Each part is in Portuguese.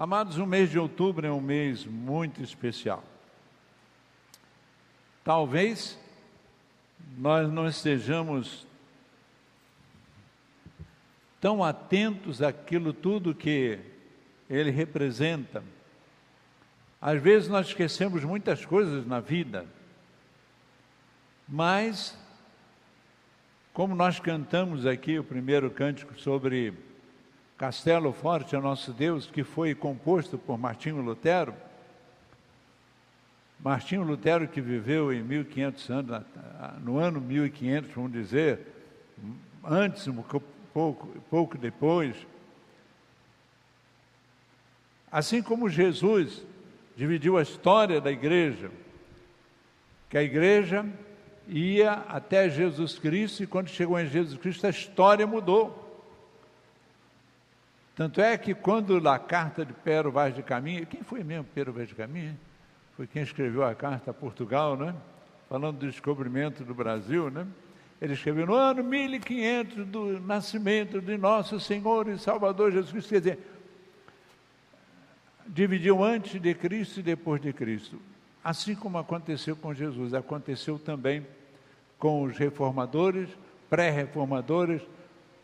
Amados, o mês de outubro é um mês muito especial. Talvez nós não estejamos tão atentos àquilo tudo que ele representa. Às vezes nós esquecemos muitas coisas na vida, mas, como nós cantamos aqui o primeiro cântico sobre Castelo Forte é Nosso Deus, que foi composto por Martinho Lutero, Martinho Lutero que viveu em 1500 anos, no ano 1500, vamos dizer, antes, um pouco, pouco depois, assim como Jesus dividiu a história da igreja, que a igreja ia até Jesus Cristo e quando chegou em Jesus Cristo a história mudou. Tanto é que quando na carta de Pero Vaz de Caminha, quem foi mesmo Pero Vaz de Caminha? Foi quem escreveu a carta a Portugal, né? Falando do descobrimento do Brasil, né? Ele escreveu no ano 1500 do nascimento de nosso Senhor e Salvador Jesus Cristo. Quer dizer, dividiu antes de Cristo e depois de Cristo. Assim como aconteceu com Jesus, aconteceu também com os reformadores, pré-reformadores,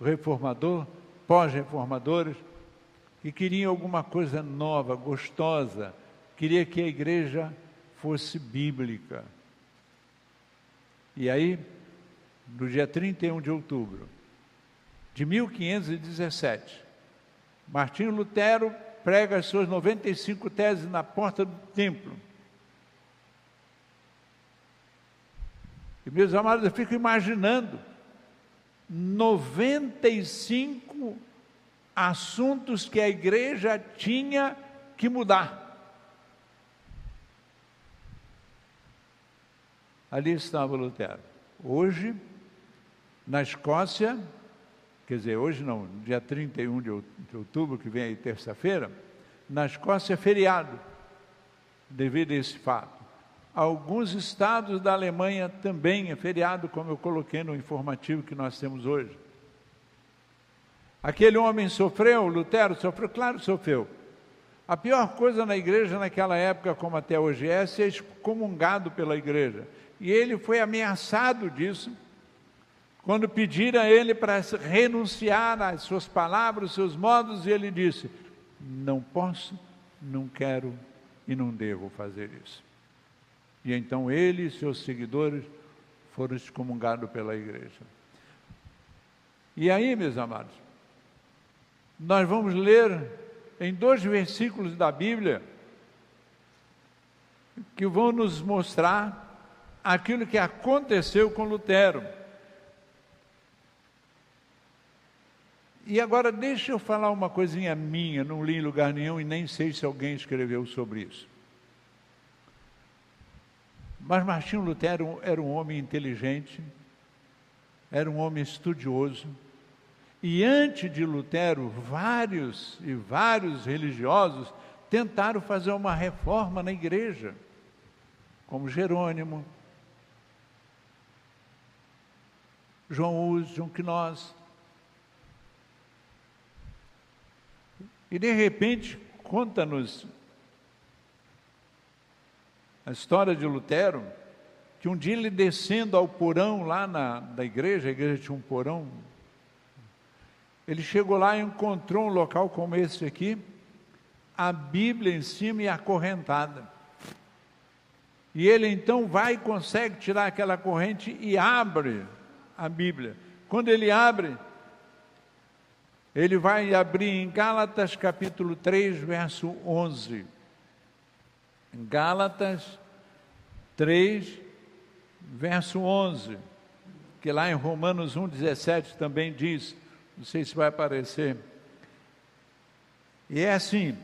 reformador, pós-reformadores, que queriam alguma coisa nova, gostosa, queria que a igreja fosse bíblica. E aí, no dia 31 de outubro de 1517, Martinho Lutero prega as suas 95 teses na porta do templo. E meus amados, eu fico imaginando 95 assuntos que a igreja tinha que mudar. Ali estava Lutero. Hoje, na Escócia, quer dizer, hoje não, dia 31 de outubro, que vem aí terça-feira, na Escócia é feriado, devido a esse fato. Alguns estados da Alemanha também é feriado, como eu coloquei no informativo que nós temos hoje. Aquele homem sofreu, Lutero sofreu? Claro, sofreu. A pior coisa na igreja naquela época, como até hoje é, ser excomungado pela igreja. E ele foi ameaçado disso, quando pediram a ele para renunciar às suas palavras, seus modos, e ele disse: Não posso, não quero e não devo fazer isso. E então ele e seus seguidores foram excomungados pela igreja. E aí, meus amados, nós vamos ler em dois versículos da Bíblia que vão nos mostrar aquilo que aconteceu com Lutero. E agora deixa eu falar uma coisinha minha, não li em lugar nenhum e nem sei se alguém escreveu sobre isso. Mas Martinho Lutero era um homem inteligente, era um homem estudioso, e antes de Lutero, vários e vários religiosos tentaram fazer uma reforma na igreja, como Jerônimo, João Hus, João Quinós. E de repente, conta-nos a história de Lutero, que um dia ele descendo ao porão lá na da igreja, a igreja tinha um porão, ele chegou lá e encontrou um local como esse aqui, a Bíblia em cima e acorrentada. E ele então vai e consegue tirar aquela corrente e abre a Bíblia. Quando ele abre, ele vai abrir em Gálatas capítulo 3, verso 11. Gálatas 3, verso 11, que lá em Romanos 1, 17 também diz, não sei se vai aparecer. E é assim,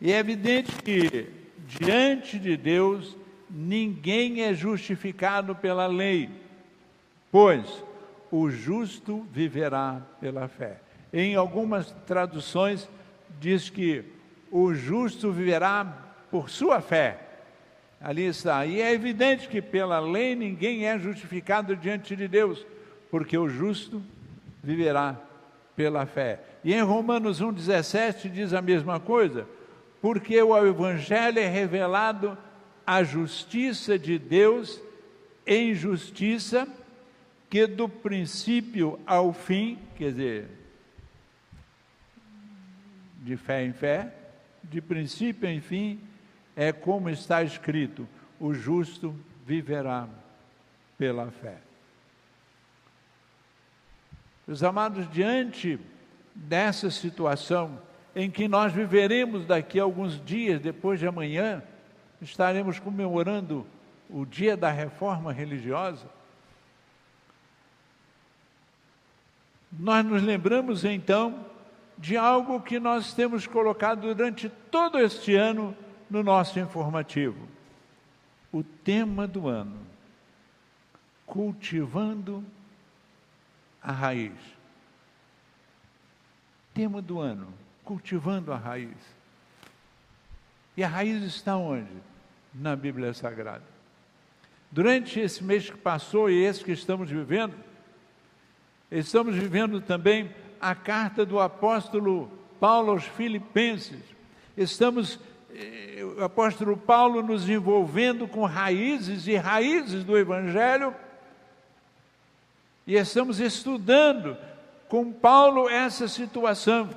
e é evidente que diante de Deus ninguém é justificado pela lei, pois o justo viverá pela fé. Em algumas traduções diz que o justo viverá por sua fé. Ali está. E é evidente que pela lei ninguém é justificado diante de Deus, porque o justo viverá pela fé. E em Romanos 1,17 diz a mesma coisa: porque o Evangelho é revelado a justiça de Deus em justiça, que do princípio ao fim, quer dizer, de fé em fé, de princípio em fim, é como está escrito: o justo viverá pela fé. Meus amados, diante dessa situação em que nós viveremos daqui a alguns dias, depois de amanhã, estaremos comemorando o dia da reforma religiosa. Nós nos lembramos então de algo que nós temos colocado durante todo este ano no nosso informativo. O tema do ano: cultivando a raiz. Tema do ano: cultivando a raiz. E a raiz está onde? Na Bíblia Sagrada. Durante esse mês que passou e esse que estamos vivendo, estamos vivendo também a carta do apóstolo Paulo aos Filipenses. Estamos, eh, o apóstolo Paulo nos envolvendo com raízes e raízes do Evangelho, e estamos estudando com Paulo essa situação.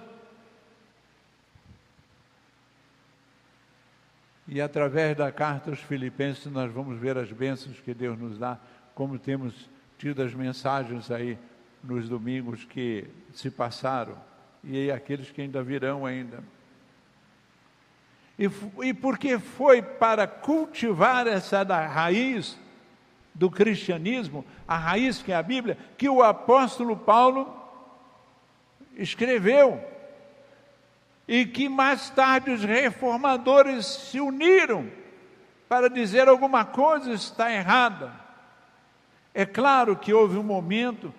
E através da carta aos Filipenses nós vamos ver as bênçãos que Deus nos dá, como temos tido as mensagens aí nos domingos que se passaram e aqueles que ainda virão ainda. E, e porque foi para cultivar essa raiz do cristianismo, a raiz que é a Bíblia, que o apóstolo Paulo escreveu e que mais tarde os reformadores se uniram para dizer alguma coisa está errada. É claro que houve um momento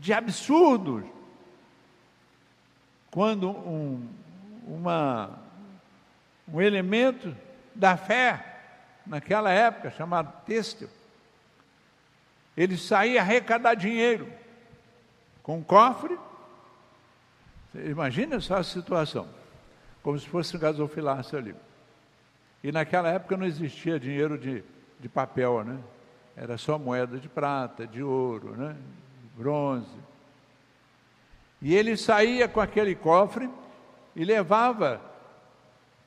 de absurdos quando um, uma, um elemento da fé, naquela época, chamado têxtil, ele saía arrecadar dinheiro com um cofre Imagina só a situação, como se fosse um gasofilácio ali. E naquela época não existia dinheiro de, de papel, né? Era só moeda de prata, de ouro, né? Bronze. E ele saía com aquele cofre e levava,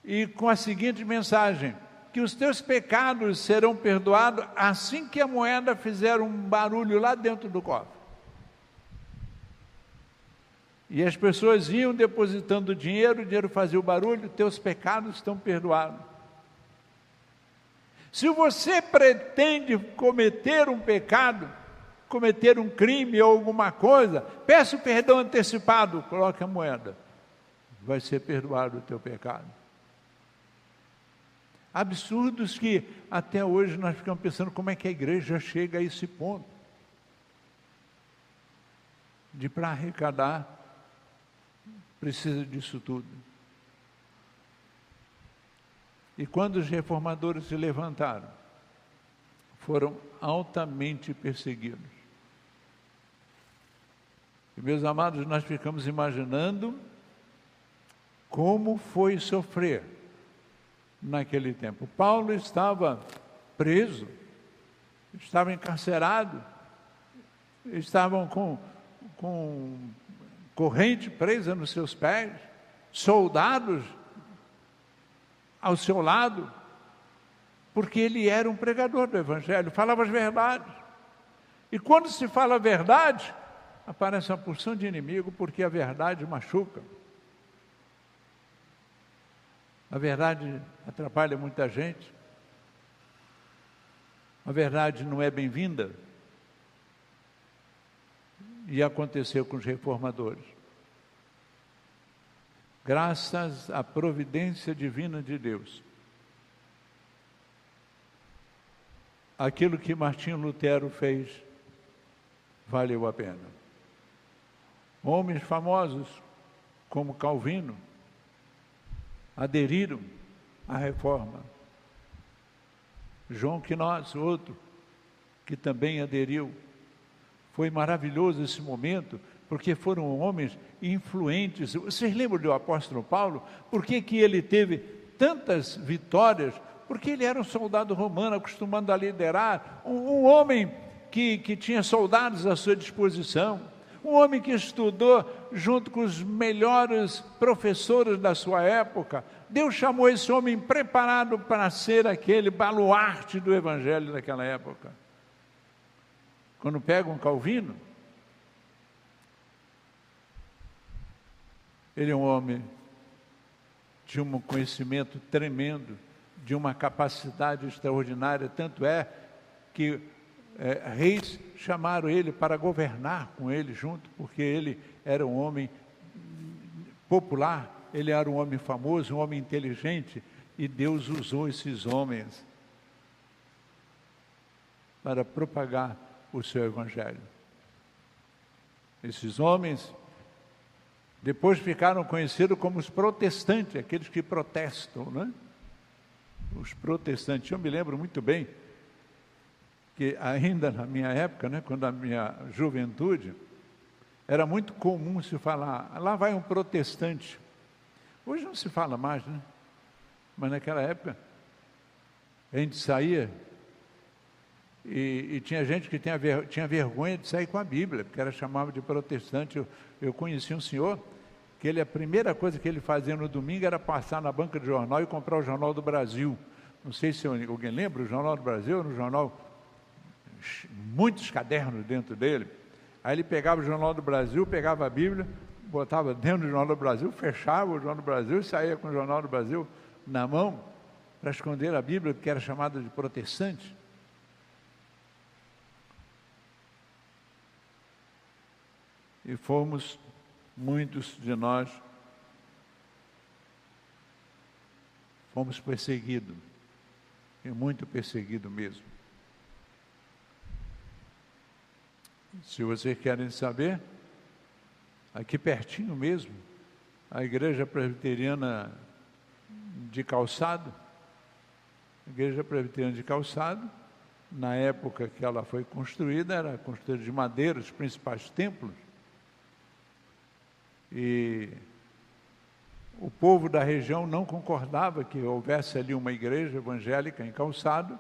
e com a seguinte mensagem: que os teus pecados serão perdoados assim que a moeda fizer um barulho lá dentro do cofre. E as pessoas iam depositando dinheiro, o dinheiro fazia o barulho, teus pecados estão perdoados. Se você pretende cometer um pecado, cometer um crime ou alguma coisa, peça o perdão antecipado, coloque a moeda. Vai ser perdoado o teu pecado. Absurdos que até hoje nós ficamos pensando como é que a igreja chega a esse ponto. De para arrecadar precisa disso tudo. E quando os reformadores se levantaram, foram altamente perseguidos. E, meus amados, nós ficamos imaginando como foi sofrer naquele tempo. Paulo estava preso, estava encarcerado, estavam com, com corrente presa nos seus pés, soldados ao seu lado, porque ele era um pregador do Evangelho, falava as verdades. E quando se fala a verdade, aparece uma porção de inimigo, porque a verdade machuca. A verdade atrapalha muita gente. A verdade não é bem-vinda e aconteceu com os reformadores. Graças à providência divina de Deus. Aquilo que Martinho Lutero fez valeu a pena. Homens famosos como Calvino aderiram à reforma. João Quinós, outro, que também aderiu Foi maravilhoso esse momento, porque foram homens influentes. Vocês lembram do apóstolo Paulo? Por que, que ele teve tantas vitórias? Porque ele era um soldado romano, acostumado a liderar, um, um homem que, que tinha soldados à sua disposição, um homem que estudou junto com os melhores professores da sua época. Deus chamou esse homem preparado para ser aquele baluarte do evangelho daquela época. Quando pegam Calvino, ele é um homem de um conhecimento tremendo, de uma capacidade extraordinária, tanto é que é, reis chamaram ele para governar com ele junto, porque ele era um homem popular, ele era um homem famoso, um homem inteligente, e Deus usou esses homens para propagar o seu evangelho. Esses homens depois ficaram conhecidos como os protestantes, aqueles que protestam, né? Os protestantes. Eu me lembro muito bem que ainda na minha época, né, quando a minha juventude, era muito comum se falar, lá vai um protestante. Hoje não se fala mais, né? Mas naquela época, a gente saía e, e tinha gente que tinha, ver, tinha vergonha de sair com a Bíblia, porque era chamado de protestante. Eu, eu conheci um senhor que ele, a primeira coisa que ele fazia no domingo era passar na banca de jornal e comprar o Jornal do Brasil. Não sei se alguém lembra, o Jornal do Brasil, no jornal muitos cadernos dentro dele. Aí ele pegava o Jornal do Brasil, pegava a Bíblia, botava dentro do Jornal do Brasil, fechava o Jornal do Brasil e saía com o Jornal do Brasil na mão para esconder a Bíblia, que era chamada de protestante. E fomos, muitos de nós, fomos perseguidos, e muito perseguidos mesmo. Se vocês querem saber, aqui pertinho mesmo, a igreja presbiteriana de calçado, a igreja presbiteriana de calçado, na época que ela foi construída, era construída de madeira, os principais templos. E o povo da região não concordava que houvesse ali uma igreja evangélica em calçado,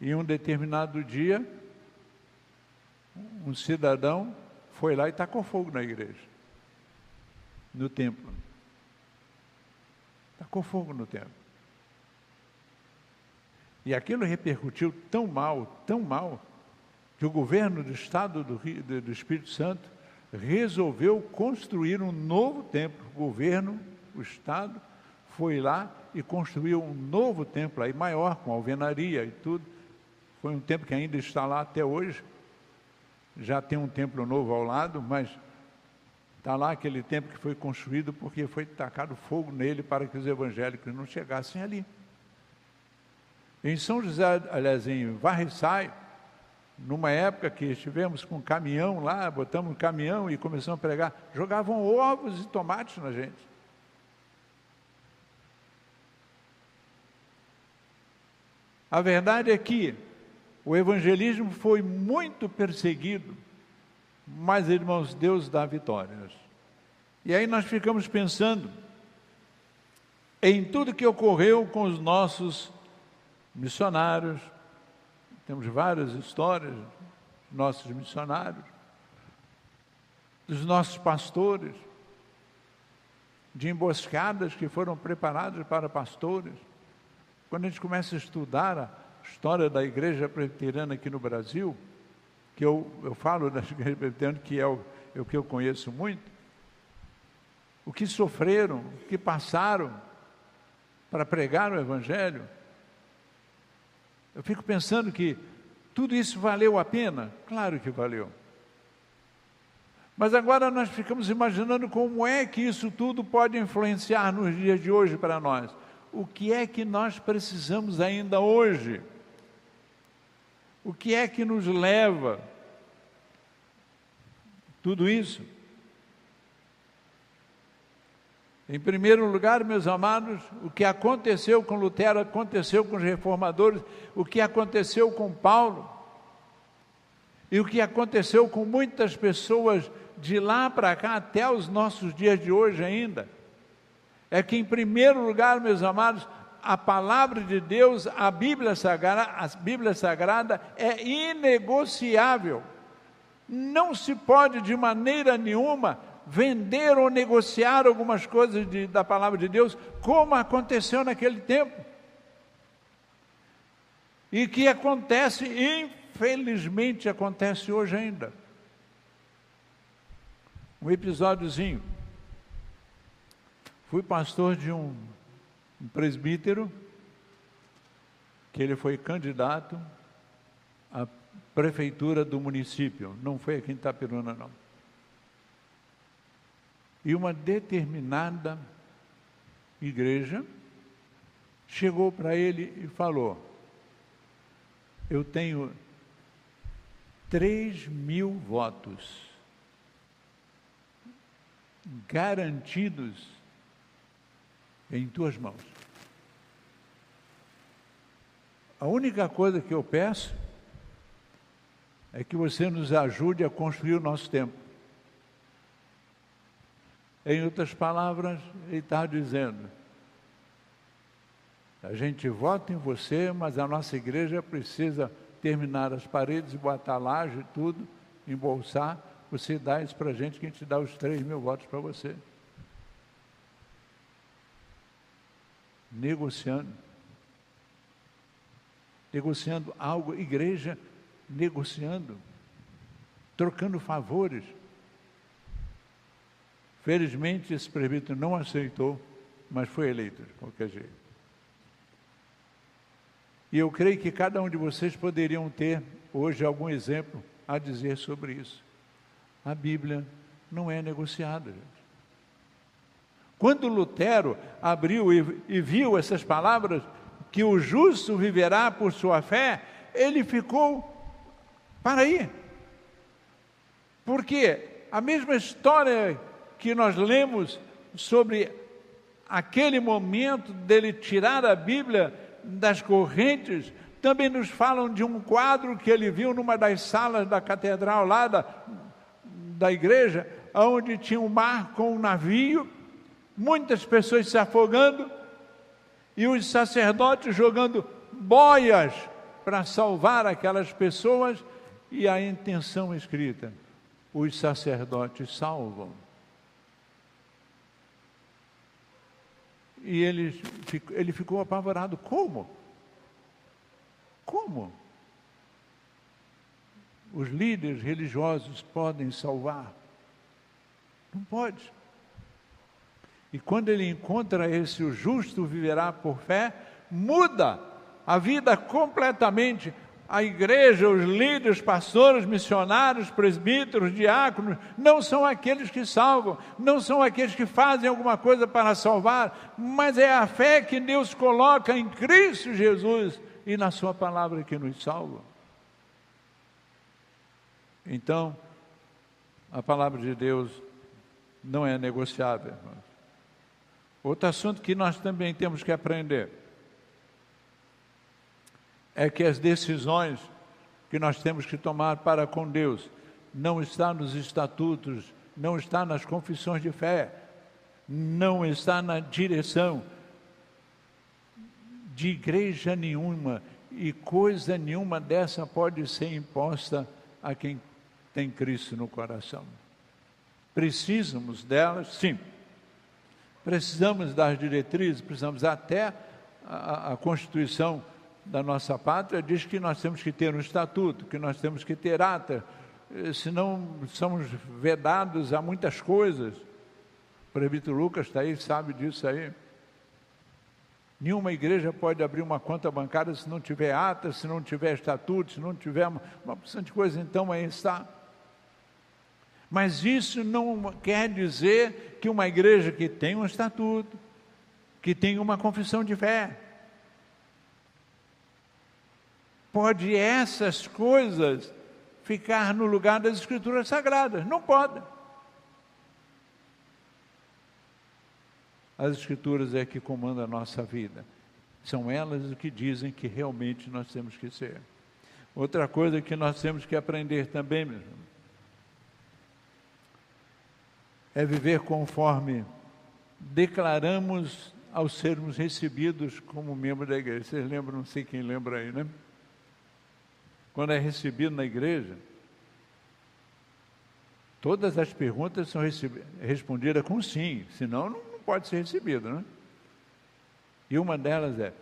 e um determinado dia, um cidadão foi lá e tacou fogo na igreja, no templo. Tacou fogo no templo. E aquilo repercutiu tão mal, tão mal, que o governo do Estado do, Rio, do Espírito Santo resolveu construir um novo templo. O governo, o Estado, foi lá e construiu um novo templo aí, maior, com alvenaria e tudo. Foi um templo que ainda está lá até hoje já tem um templo novo ao lado, mas está lá aquele templo que foi construído porque foi tacado fogo nele para que os evangélicos não chegassem ali. Em São José, aliás, em Varriçai, numa época que estivemos com um caminhão lá, botamos um caminhão e começamos a pregar, jogavam ovos e tomates na gente. A verdade é que o evangelismo foi muito perseguido, mas, irmãos, Deus dá vitórias. E aí nós ficamos pensando em tudo que ocorreu com os nossos missionários. Temos várias histórias dos nossos missionários, dos nossos pastores, de emboscadas que foram preparadas para pastores. Quando a gente começa a estudar a história da igreja presbiteriana aqui no Brasil, que eu, eu falo da igreja presbiteriana, que é o, é o que eu conheço muito, o que sofreram, o que passaram para pregar o Evangelho. Eu fico pensando que tudo isso valeu a pena? Claro que valeu. Mas agora nós ficamos imaginando como é que isso tudo pode influenciar nos dias de hoje para nós. O que é que nós precisamos ainda hoje? O que é que nos leva tudo isso? Em primeiro lugar, meus amados, o que aconteceu com Lutero aconteceu com os reformadores, o que aconteceu com Paulo. E o que aconteceu com muitas pessoas de lá para cá até os nossos dias de hoje ainda, é que, em primeiro lugar, meus amados, a palavra de Deus, a Bíblia Sagrada, a Bíblia Sagrada é inegociável. Não se pode de maneira nenhuma vender ou negociar algumas coisas de, da palavra de Deus, como aconteceu naquele tempo. E que acontece, infelizmente, acontece hoje ainda. Um episódiozinho. Fui pastor de um, um presbítero, que ele foi candidato à prefeitura do município, não foi aqui em Itapiruna, não. E uma determinada igreja chegou para ele e falou: Eu tenho três mil votos garantidos em tuas mãos. A única coisa que eu peço é que você nos ajude a construir o nosso tempo. Em outras palavras, ele está dizendo: a gente vota em você, mas a nossa igreja precisa terminar as paredes, botar laje e tudo, embolsar. Você dá isso para a gente, que a gente dá os 3 mil votos para você. negociando. Negociando algo, igreja negociando, trocando favores. Felizmente esse presbítero não aceitou, mas foi eleito de qualquer jeito. E eu creio que cada um de vocês poderiam ter hoje algum exemplo a dizer sobre isso. A Bíblia não é negociada, gente. Quando Lutero abriu e, e viu essas palavras, que o justo viverá por sua fé, ele ficou para aí. Porque a mesma história que nós lemos sobre aquele momento dele tirar a Bíblia das correntes, também nos falam de um quadro que ele viu numa das salas da catedral lá da, da igreja, onde tinha um mar com um navio muitas pessoas se afogando e os sacerdotes jogando boias para salvar aquelas pessoas e a intenção escrita: os sacerdotes salvam. E ele, ele ficou apavorado: como? Como? Os líderes religiosos podem salvar? Não pode. E quando ele encontra esse, o justo viverá por fé, muda a vida completamente. A igreja, os líderes, pastores, missionários, presbíteros, diáconos, não são aqueles que salvam, não são aqueles que fazem alguma coisa para salvar, mas é a fé que Deus coloca em Cristo Jesus e na Sua palavra que nos salva. Então, a palavra de Deus não é negociável, irmãos. Outro assunto que nós também temos que aprender é que as decisões que nós temos que tomar para com Deus não está nos estatutos, não está nas confissões de fé, não está na direção de igreja nenhuma e coisa nenhuma dessa pode ser imposta a quem tem Cristo no coração. Precisamos delas, sim Precisamos das diretrizes, precisamos até a, a Constituição da nossa pátria diz que nós temos que ter um estatuto, que nós temos que ter ata, eh, senão somos vedados a muitas coisas. O presbítero Lucas está aí, sabe disso aí. Nenhuma igreja pode abrir uma conta bancária se não tiver ata, se não tiver estatuto, se não tiver uma, uma porção de coisa, então aí está. Mas isso não quer dizer que uma igreja que tem um estatuto, que tem uma confissão de fé, pode essas coisas ficar no lugar das escrituras sagradas. Não pode. As escrituras é que comandam a nossa vida. São elas o que dizem que realmente nós temos que ser. Outra coisa que nós temos que aprender também, meu irmão, é viver conforme declaramos ao sermos recebidos como membro da igreja. Vocês lembram, não sei quem lembra aí, né? Quando é recebido na igreja, todas as perguntas são respondidas com sim, senão não, não pode ser recebido, né? E uma delas é: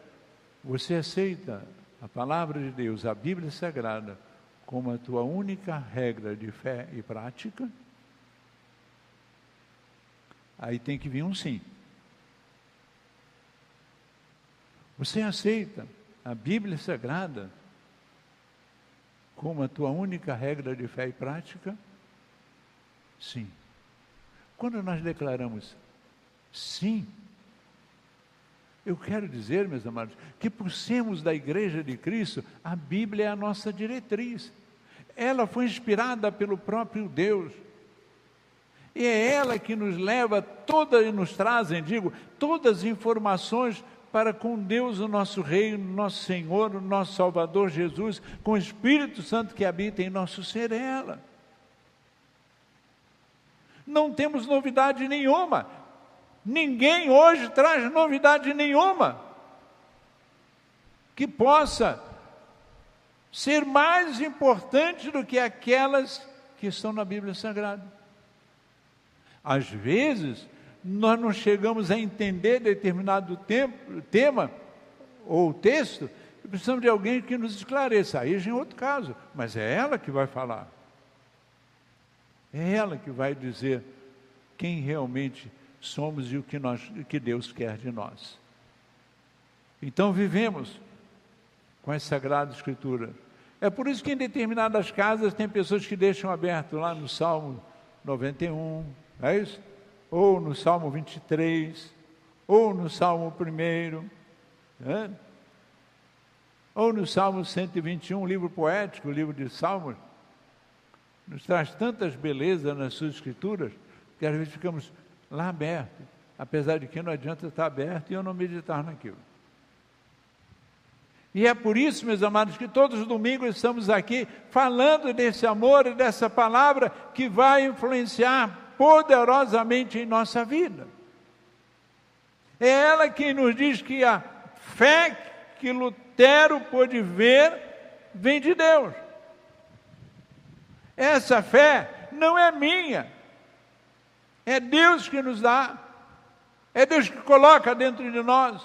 você aceita a palavra de Deus, a Bíblia Sagrada, como a tua única regra de fé e prática? Aí tem que vir um sim. Você aceita a Bíblia Sagrada como a tua única regra de fé e prática? Sim. Quando nós declaramos sim, eu quero dizer, meus amados, que por sermos da Igreja de Cristo, a Bíblia é a nossa diretriz. Ela foi inspirada pelo próprio Deus. E é ela que nos leva toda e nos trazem, digo, todas as informações para com Deus, o nosso Rei, o nosso Senhor, o nosso Salvador Jesus, com o Espírito Santo que habita em nosso ser, é ela. Não temos novidade nenhuma. Ninguém hoje traz novidade nenhuma que possa ser mais importante do que aquelas que estão na Bíblia Sagrada. Às vezes, nós não chegamos a entender determinado tempo, tema ou texto, e precisamos de alguém que nos esclareça. Aí já é outro caso, mas é ela que vai falar. É ela que vai dizer quem realmente somos e o que, nós, o que Deus quer de nós. Então vivemos com a Sagrada Escritura. É por isso que em determinadas casas tem pessoas que deixam aberto lá no Salmo 91, é isso? Ou no Salmo 23, ou no Salmo 1, é? ou no Salmo 121, livro poético, livro de Salmos, nos traz tantas belezas nas suas escrituras, que às vezes ficamos lá aberto, apesar de que não adianta estar aberto e eu não meditar naquilo. E é por isso, meus amados, que todos os domingos estamos aqui falando desse amor e dessa palavra que vai influenciar poderosamente em nossa vida. É ela quem nos diz que a fé que Lutero pôde ver vem de Deus. Essa fé não é minha, é Deus que nos dá, é Deus que coloca dentro de nós.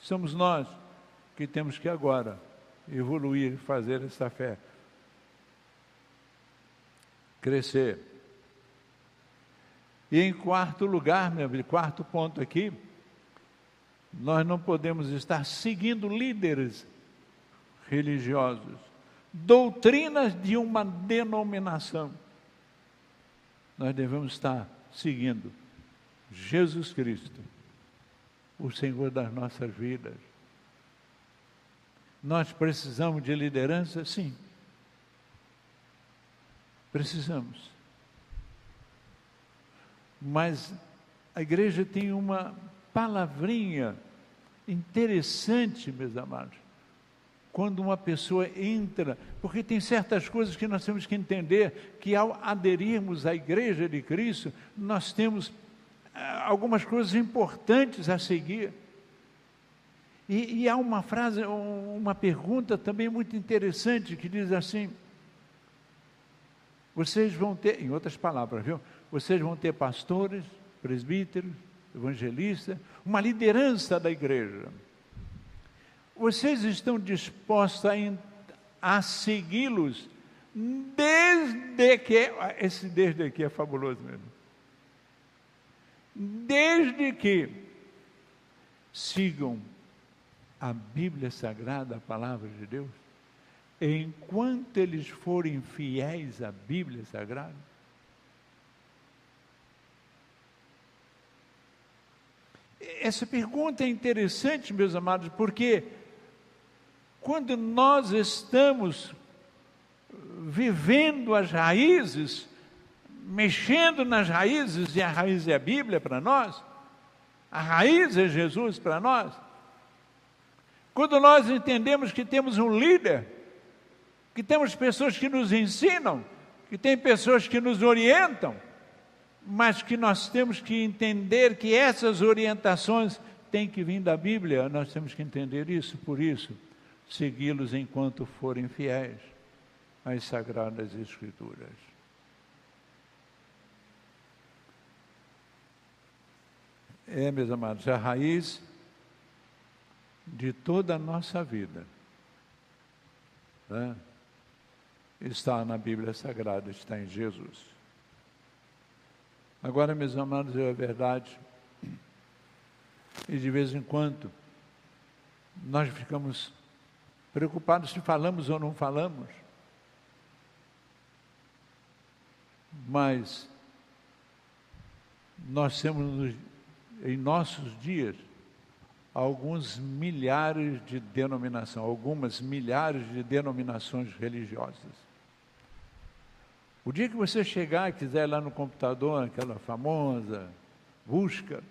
Somos nós que temos que agora evoluir fazer essa fé crescer. E em quarto lugar, meu amigo, quarto ponto aqui, nós não podemos estar seguindo líderes religiosos, doutrinas de uma denominação. Nós devemos estar seguindo Jesus Cristo, o Senhor das nossas vidas. Nós precisamos de liderança? Sim. Precisamos. Mas a igreja tem uma palavrinha interessante, meus amados. Quando uma pessoa entra, porque tem certas coisas que nós temos que entender que ao aderirmos à igreja de Cristo, nós temos ah, algumas coisas importantes a seguir. E, e, há uma frase, uma pergunta também muito interessante que diz assim: vocês vão ter, em outras palavras, viu? Vocês vão ter pastores, presbíteros, evangelistas, uma liderança da igreja. Vocês estão dispostos a, a segui-los desde que. Esse desde aqui é fabuloso mesmo. Desde que sigam a Bíblia Sagrada, a palavra de Deus, enquanto eles forem fiéis à Bíblia Sagrada, essa pergunta é interessante, meus amados, porque quando nós estamos vivendo as raízes, mexendo nas raízes, e a raiz é a Bíblia para nós, a raiz é Jesus para nós. Quando nós entendemos que temos um líder, que temos pessoas que nos ensinam, que tem pessoas que nos orientam, mas que nós temos que entender que essas orientações têm que vir da Bíblia, nós temos que entender isso, por isso, segui-los enquanto forem fiéis às Sagradas Escrituras. É, meus amados, a raiz de toda a nossa vida né, está na Bíblia Sagrada, está em Jesus. Agora, meus amados, é verdade, e de vez em quando nós ficamos preocupados se falamos ou não falamos, mas nós temos em nossos dias alguns milhares de denominações, algumas milhares de denominações religiosas. O dia que você chegar e quiser lá no computador, aquela famosa busca,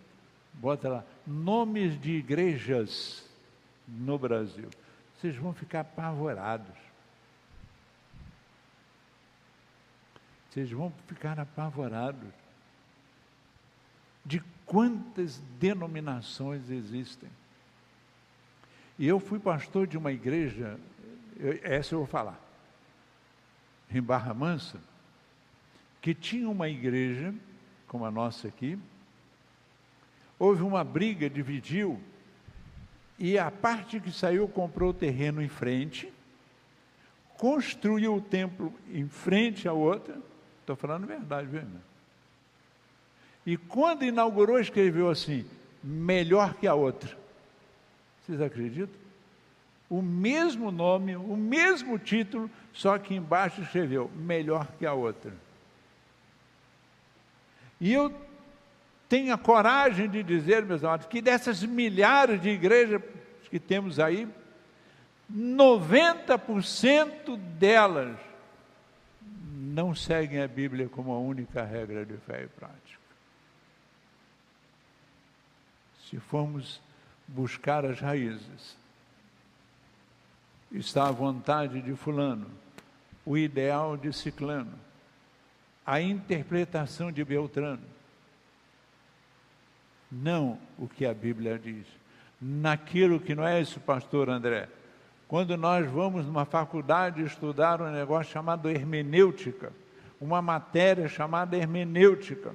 bota lá nomes de igrejas no Brasil. Vocês vão ficar apavorados. Vocês vão ficar apavorados de quantas denominações existem. E eu fui pastor de uma igreja, essa eu vou falar, em Barra Mansa, que tinha uma igreja, como a nossa aqui, houve uma briga, dividiu, e a parte que saiu comprou o terreno em frente, construiu o templo em frente à outra, estou falando a verdade, viu, irmão? E quando inaugurou, escreveu assim: melhor que a outra. Vocês acreditam? O mesmo nome, o mesmo título, só que embaixo escreveu melhor que a outra. E eu tenho a coragem de dizer, meus amados, que dessas milhares de igrejas que temos aí, 90% delas não seguem a Bíblia como a única regra de fé e prática. Se formos buscar as raízes, está a vontade de Fulano, o ideal de Ciclano, a interpretação de Beltrano, não o que a Bíblia diz. Naquilo que não é isso, pastor André. Quando nós vamos numa faculdade estudar um negócio chamado hermenêutica, uma matéria chamada hermenêutica,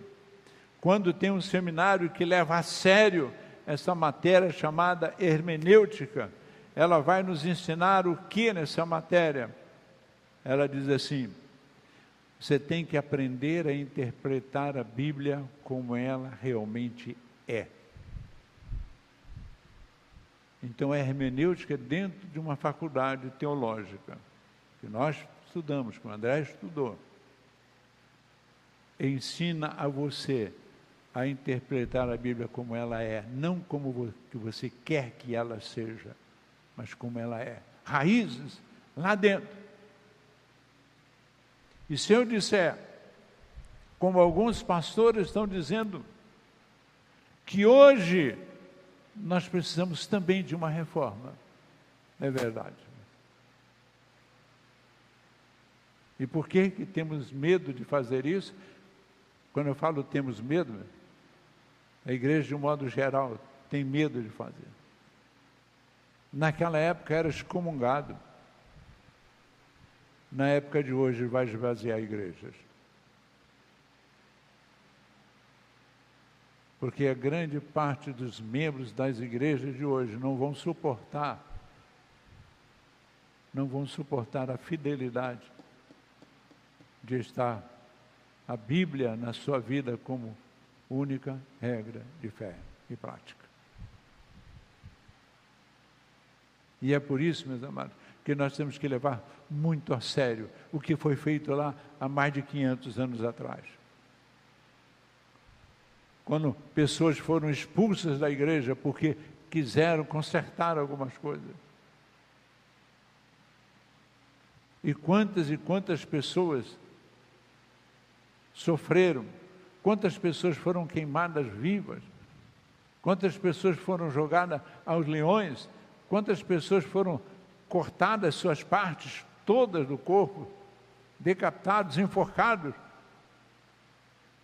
quando tem um seminário que leva a sério essa matéria chamada hermenêutica, ela vai nos ensinar o que nessa matéria? Ela diz assim: você tem que aprender a interpretar a Bíblia como ela realmente é. Então, a hermenêutica é dentro de uma faculdade teológica, que nós estudamos, que o André estudou. Ensina a você a interpretar a Bíblia como ela é, não como que você quer que ela seja, mas como ela é. Raízes lá dentro. E se eu disser, como alguns pastores estão dizendo, que hoje nós precisamos também de uma reforma, é verdade. E por que, que temos medo de fazer isso? Quando eu falo temos medo, a igreja, de um modo geral, tem medo de fazer. Naquela época era excomungado. Na época de hoje vai esvaziar igrejas. Porque a grande parte dos membros das igrejas de hoje não vão suportar, não vão suportar a fidelidade de estar a Bíblia na sua vida como única regra de fé e prática. E é por isso, meus amados, que nós temos que levar muito a sério o que foi feito lá há mais de 500 anos atrás. Quando pessoas foram expulsas da igreja porque quiseram consertar algumas coisas. E quantas e quantas pessoas sofreram Quantas pessoas foram queimadas vivas? Quantas pessoas foram jogadas aos leões? Quantas pessoas foram cortadas suas partes todas do corpo, decapitados, enforcados,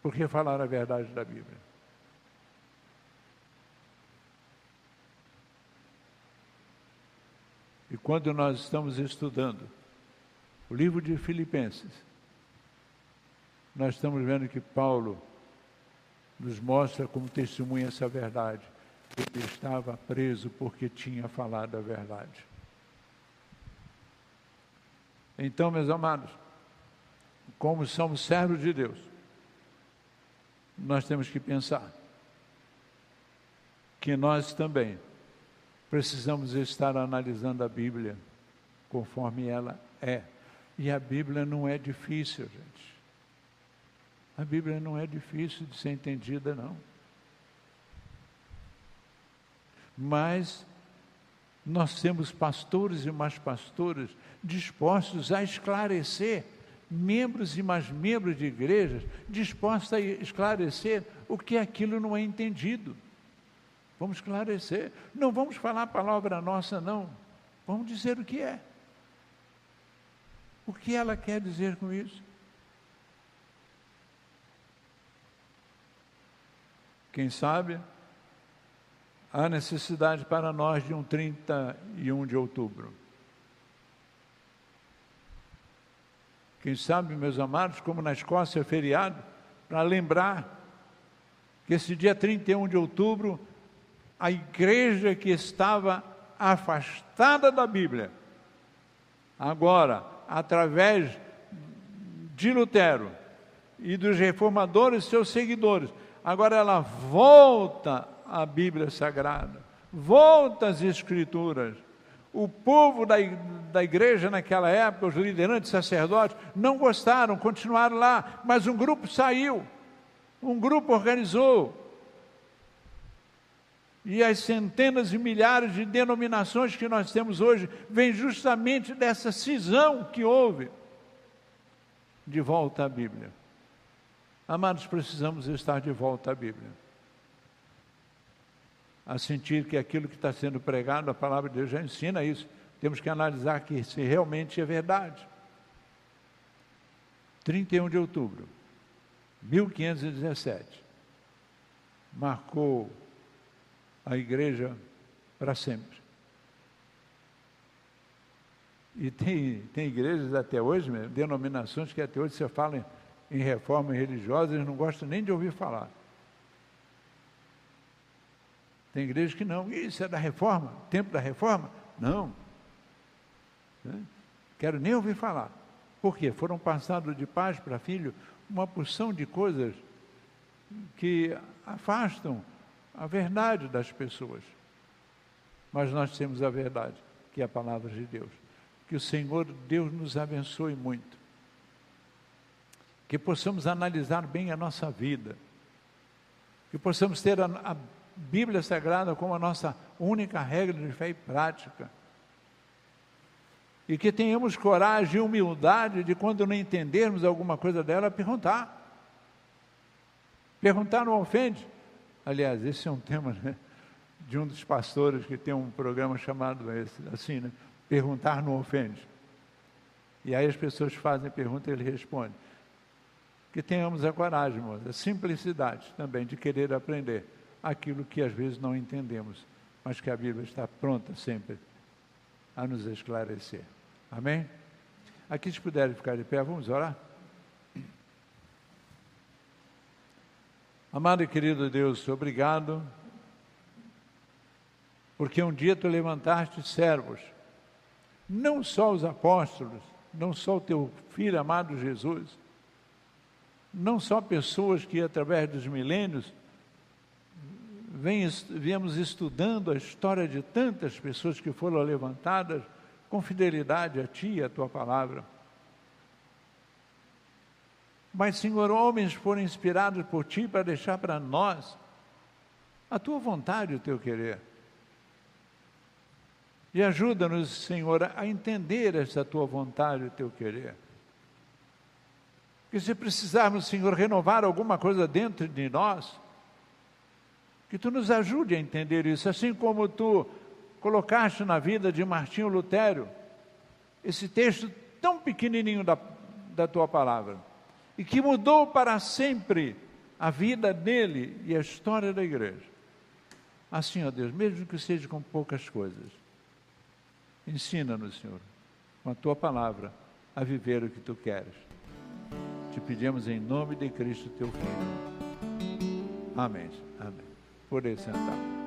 porque falaram a verdade da Bíblia. E quando nós estamos estudando o livro de Filipenses, nós estamos vendo que Paulo nos mostra como testemunha essa verdade. Ele estava preso porque tinha falado a verdade. Então, meus amados, como somos servos de Deus, nós temos que pensar que nós também precisamos estar analisando a Bíblia conforme ela é. E a Bíblia não é difícil, gente. A Bíblia não é difícil de ser entendida, não. Mas nós temos pastores e mais pastores dispostos a esclarecer, membros e mais membros de igrejas dispostos a esclarecer o que aquilo não é entendido. Vamos esclarecer. Não vamos falar palavra nossa, não. Vamos dizer o que é. O que ela quer dizer com isso? Quem sabe há necessidade para nós de um 31 de outubro. Quem sabe, meus amados, como na Escócia é feriado, para lembrar que esse dia 31 de outubro, a igreja que estava afastada da Bíblia, agora, através de Lutero e dos reformadores, seus seguidores, agora ela volta a Bíblia Sagrada, volta às Escrituras. O povo da, da igreja naquela época, os liderantes sacerdotes, não gostaram, continuaram lá, mas um grupo saiu, um grupo organizou. E as centenas e milhares de denominações que nós temos hoje vêm justamente dessa cisão que houve de volta à Bíblia. Amados, precisamos estar de volta à Bíblia a sentir que aquilo que está sendo pregado, a palavra de Deus já ensina isso. Temos que analisar que se realmente é verdade. 31 de outubro, 1517, marcou a igreja para sempre. E tem, tem igrejas até hoje, denominações que até hoje você fala em, em reforma religiosa, eles não gostam nem de ouvir falar. Tem igrejas que não. Isso é da reforma? Tempo da reforma? Não. Né? Quero nem ouvir falar. Por quê? Foram passados de pais para filho uma porção de coisas que afastam a verdade das pessoas. Mas nós temos a verdade, que é a palavra de Deus. Que o Senhor Deus nos abençoe muito. Que possamos analisar bem a nossa vida. Que possamos ter a, a Bíblia Sagrada como a nossa única regra de fé e prática. E que tenhamos coragem e humildade de, quando não entendermos alguma coisa dela, perguntar. Perguntar não ofende. Aliás, esse é um tema né, de um dos pastores que tem um programa chamado esse, assim, né? Perguntar não ofende. E aí as pessoas fazem pergunta e ele responde. Que tenhamos a coragem, moça, a simplicidade também de querer aprender aquilo que às vezes não entendemos, mas que a Bíblia está pronta sempre a nos esclarecer. Amém? Aqui, se puderem ficar de pé, vamos orar? Amado e querido Deus, obrigado, porque um dia tu levantaste servos, não só os apóstolos, não só o teu filho amado Jesus, não só pessoas que através dos milênios vem, viemos estudando a história de tantas pessoas que foram levantadas com fidelidade a Ti e a Tua palavra. Mas, Senhor, homens foram inspirados por Ti para deixar para nós a Tua vontade e o Teu querer. E ajuda-nos, Senhor, a entender essa Tua vontade e o Teu querer. Que se precisarmos, Senhor, renovar alguma coisa dentro de nós, que tu nos ajude a entender isso, assim como tu colocaste na vida de Martinho Lutero esse texto tão pequenininho da, da tua palavra e que mudou para sempre a vida dele e a história da igreja. Assim, ó Deus, mesmo que seja com poucas coisas, ensina-nos, Senhor, com a tua palavra, a viver o que tu queres. Te pedimos em nome de Cristo, teu Filho. Amém. Amém. Por sentar.